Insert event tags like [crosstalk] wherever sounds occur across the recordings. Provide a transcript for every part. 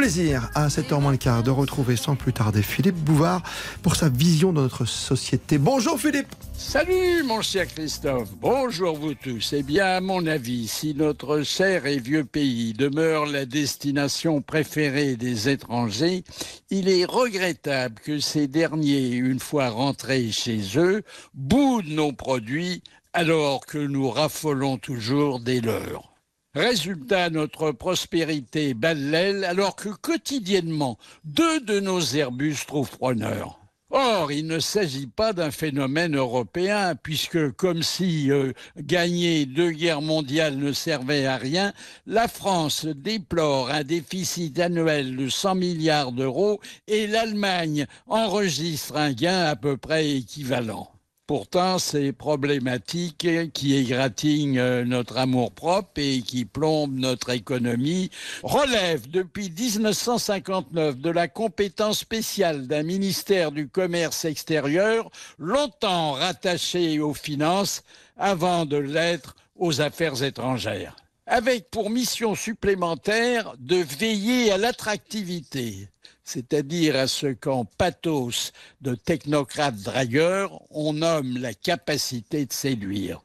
plaisir à 7h moins le quart de retrouver sans plus tarder Philippe Bouvard pour sa vision de notre société. Bonjour Philippe Salut mon cher Christophe, bonjour vous tous. Eh bien, à mon avis, si notre cher et vieux pays demeure la destination préférée des étrangers, il est regrettable que ces derniers, une fois rentrés chez eux, boudent nos produits alors que nous raffolons toujours des leurs. Résultat, notre prospérité bat l'aile alors que quotidiennement, deux de nos Airbus trouvent preneur. Or, il ne s'agit pas d'un phénomène européen, puisque comme si euh, gagner deux guerres mondiales ne servait à rien, la France déplore un déficit annuel de 100 milliards d'euros et l'Allemagne enregistre un gain à peu près équivalent. Pourtant, ces problématiques qui égratignent euh, notre amour-propre et qui plombent notre économie. Relèvent depuis 1959 de la compétence spéciale d'un ministère du commerce extérieur longtemps rattaché aux finances avant de l'être aux affaires étrangères avec pour mission supplémentaire de veiller à l'attractivité, c'est-à-dire à ce qu'en pathos de technocrate dragueur, on nomme la capacité de séduire.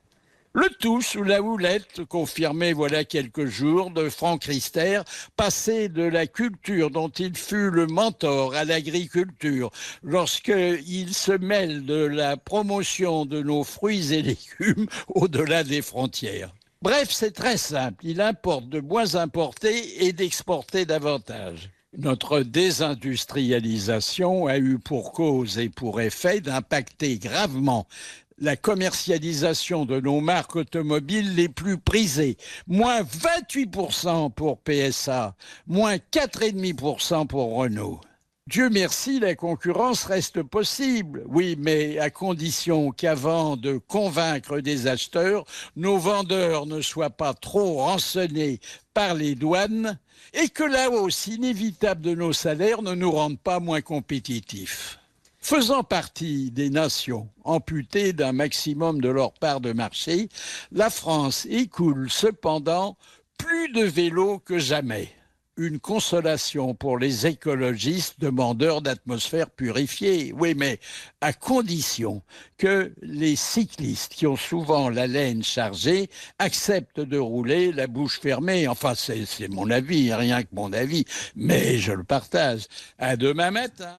Le tout sous la houlette, confirmé voilà quelques jours, de Franck Rister, passé de la culture dont il fut le mentor à l'agriculture, lorsqu'il se mêle de la promotion de nos fruits et légumes [laughs] au-delà des frontières. Bref, c'est très simple. Il importe de moins importer et d'exporter davantage. Notre désindustrialisation a eu pour cause et pour effet d'impacter gravement la commercialisation de nos marques automobiles les plus prisées. Moins 28% pour PSA, moins 4,5% pour Renault. Dieu merci, la concurrence reste possible. Oui, mais à condition qu'avant de convaincre des acheteurs, nos vendeurs ne soient pas trop rançonnés par les douanes et que la hausse inévitable de nos salaires ne nous rende pas moins compétitifs. Faisant partie des nations amputées d'un maximum de leur part de marché, la France écoule cependant plus de vélos que jamais une consolation pour les écologistes demandeurs d'atmosphère purifiée. Oui, mais à condition que les cyclistes qui ont souvent la laine chargée acceptent de rouler la bouche fermée. Enfin, c'est mon avis, rien que mon avis, mais je le partage. À demain matin.